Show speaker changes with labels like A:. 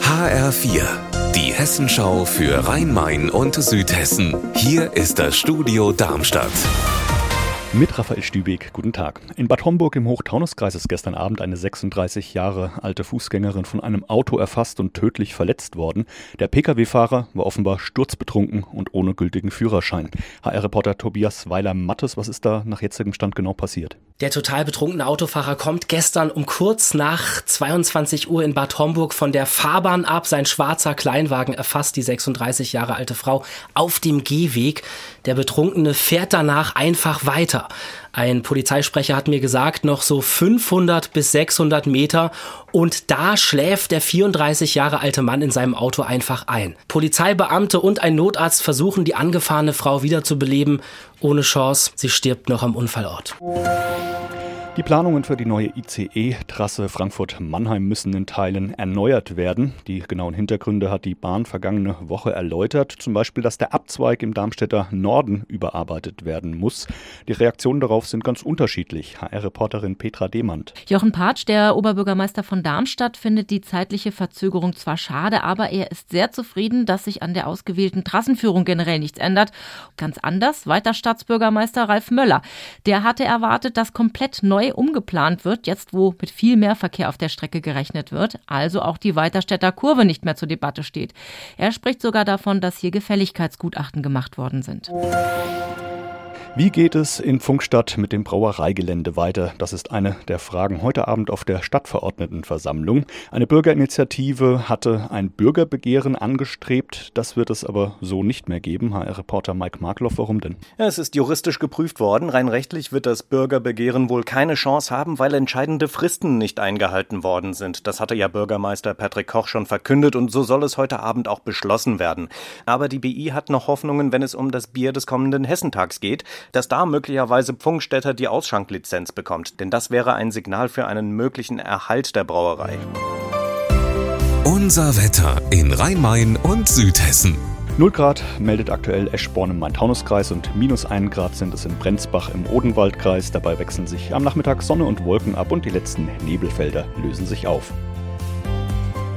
A: HR4, die Hessenschau für Rhein-Main und Südhessen. Hier ist das Studio Darmstadt.
B: Mit Raphael Stübeck, guten Tag. In Bad Homburg im Hochtaunuskreis ist gestern Abend eine 36 Jahre alte Fußgängerin von einem Auto erfasst und tödlich verletzt worden. Der Pkw-Fahrer war offenbar sturzbetrunken und ohne gültigen Führerschein. HR-Reporter Tobias Weiler-Mattes, was ist da nach jetzigem Stand genau passiert?
C: Der total betrunkene Autofahrer kommt gestern um kurz nach 22 Uhr in Bad Homburg von der Fahrbahn ab. Sein schwarzer Kleinwagen erfasst die 36 Jahre alte Frau auf dem Gehweg. Der Betrunkene fährt danach einfach weiter. Ein Polizeisprecher hat mir gesagt, noch so 500 bis 600 Meter und da schläft der 34 Jahre alte Mann in seinem Auto einfach ein. Polizeibeamte und ein Notarzt versuchen, die angefahrene Frau wiederzubeleben. Ohne Chance, sie stirbt noch am Unfallort.
B: Die Planungen für die neue ICE-Trasse Frankfurt-Mannheim müssen in Teilen erneuert werden. Die genauen Hintergründe hat die Bahn vergangene Woche erläutert. Zum Beispiel, dass der Abzweig im Darmstädter Norden überarbeitet werden muss. Die Reaktionen darauf sind ganz unterschiedlich. HR-Reporterin Petra Demand.
D: Jochen Patsch, der Oberbürgermeister von Darmstadt, findet die zeitliche Verzögerung zwar schade, aber er ist sehr zufrieden, dass sich an der ausgewählten Trassenführung generell nichts ändert. Ganz anders weiter Stadtbürgermeister Ralf Möller. Der hatte erwartet, dass komplett neu neu umgeplant wird, jetzt wo mit viel mehr Verkehr auf der Strecke gerechnet wird, also auch die Weiterstädter Kurve nicht mehr zur Debatte steht. Er spricht sogar davon, dass hier Gefälligkeitsgutachten gemacht worden sind.
B: Wie geht es in Funkstadt mit dem Brauereigelände weiter? Das ist eine der Fragen heute Abend auf der Stadtverordnetenversammlung. Eine Bürgerinitiative hatte ein Bürgerbegehren angestrebt. Das wird es aber so nicht mehr geben. HR-Reporter Mike Markloff, warum denn?
E: Es ist juristisch geprüft worden. Rein rechtlich wird das Bürgerbegehren wohl keine Chance haben, weil entscheidende Fristen nicht eingehalten worden sind. Das hatte ja Bürgermeister Patrick Koch schon verkündet und so soll es heute Abend auch beschlossen werden. Aber die BI hat noch Hoffnungen, wenn es um das Bier des kommenden Hessentags geht dass da möglicherweise Pfungstädter die Ausschanklizenz bekommt, denn das wäre ein Signal für einen möglichen Erhalt der Brauerei.
A: Unser Wetter in Rhein-Main und Südhessen.
B: 0 Grad meldet aktuell Eschborn im Main-Taunus-Kreis und minus 1 Grad sind es in Brenzbach im Odenwaldkreis. Dabei wechseln sich am Nachmittag Sonne und Wolken ab und die letzten Nebelfelder lösen sich auf.